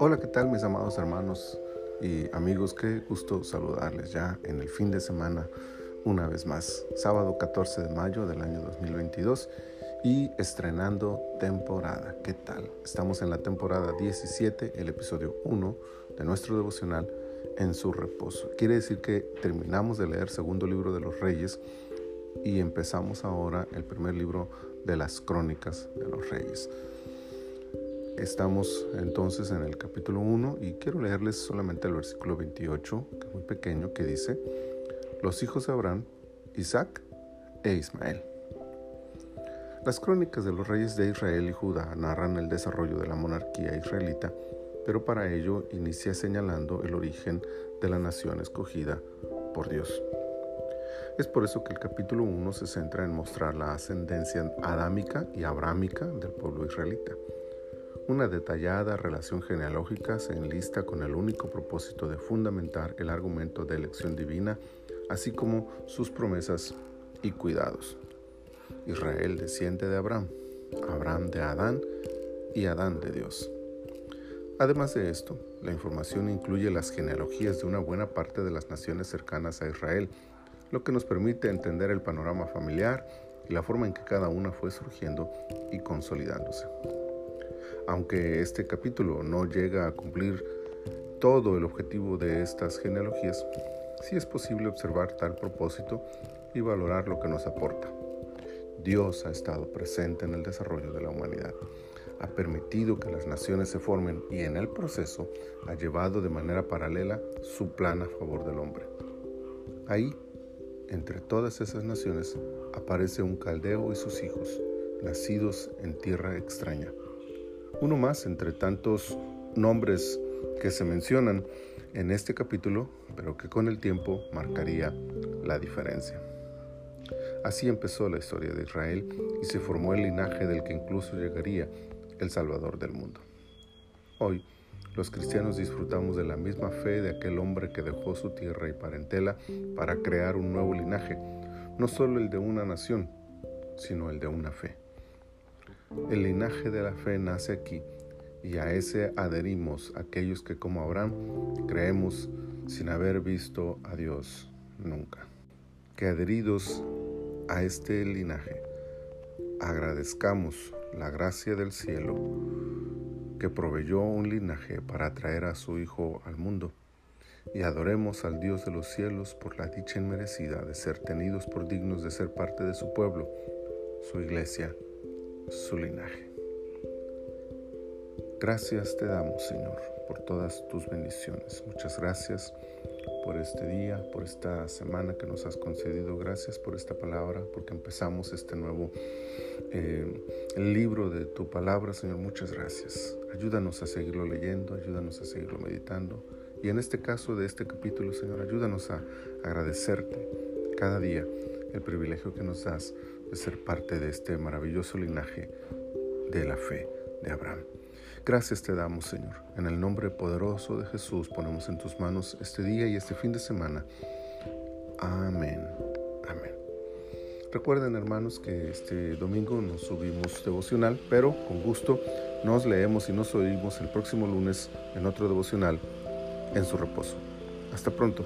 Hola, ¿qué tal mis amados hermanos y amigos? Qué gusto saludarles ya en el fin de semana una vez más, sábado 14 de mayo del año 2022 y estrenando temporada. ¿Qué tal? Estamos en la temporada 17, el episodio 1 de nuestro devocional en su reposo. Quiere decir que terminamos de leer segundo libro de los reyes y empezamos ahora el primer libro de las crónicas de los reyes. Estamos entonces en el capítulo 1 y quiero leerles solamente el versículo 28, que es muy pequeño, que dice, los hijos de Abraham, Isaac e Ismael. Las crónicas de los reyes de Israel y Judá narran el desarrollo de la monarquía israelita, pero para ello inicia señalando el origen de la nación escogida por Dios. Es por eso que el capítulo 1 se centra en mostrar la ascendencia adámica y abrámica del pueblo israelita. Una detallada relación genealógica se enlista con el único propósito de fundamentar el argumento de elección divina, así como sus promesas y cuidados. Israel desciende de Abraham, Abraham de Adán y Adán de Dios. Además de esto, la información incluye las genealogías de una buena parte de las naciones cercanas a Israel, lo que nos permite entender el panorama familiar y la forma en que cada una fue surgiendo y consolidándose. Aunque este capítulo no llega a cumplir todo el objetivo de estas genealogías, sí es posible observar tal propósito y valorar lo que nos aporta. Dios ha estado presente en el desarrollo de la humanidad, ha permitido que las naciones se formen y en el proceso ha llevado de manera paralela su plan a favor del hombre. Ahí, entre todas esas naciones, aparece un caldeo y sus hijos, nacidos en tierra extraña uno más entre tantos nombres que se mencionan en este capítulo, pero que con el tiempo marcaría la diferencia. Así empezó la historia de Israel y se formó el linaje del que incluso llegaría el Salvador del mundo. Hoy, los cristianos disfrutamos de la misma fe de aquel hombre que dejó su tierra y parentela para crear un nuevo linaje, no solo el de una nación, sino el de una fe. El linaje de la fe nace aquí y a ese adherimos aquellos que como Abraham creemos sin haber visto a Dios nunca. Que adheridos a este linaje agradezcamos la gracia del cielo que proveyó un linaje para traer a su Hijo al mundo y adoremos al Dios de los cielos por la dicha inmerecida de ser tenidos por dignos de ser parte de su pueblo, su iglesia su linaje. Gracias te damos, Señor, por todas tus bendiciones. Muchas gracias por este día, por esta semana que nos has concedido. Gracias por esta palabra, porque empezamos este nuevo eh, libro de tu palabra, Señor. Muchas gracias. Ayúdanos a seguirlo leyendo, ayúdanos a seguirlo meditando. Y en este caso de este capítulo, Señor, ayúdanos a agradecerte cada día el privilegio que nos das de ser parte de este maravilloso linaje de la fe de Abraham. Gracias te damos, Señor. En el nombre poderoso de Jesús ponemos en tus manos este día y este fin de semana. Amén. Recuerden, hermanos, que este domingo nos subimos devocional, pero con gusto nos leemos y nos oímos el próximo lunes en otro devocional en su reposo. Hasta pronto.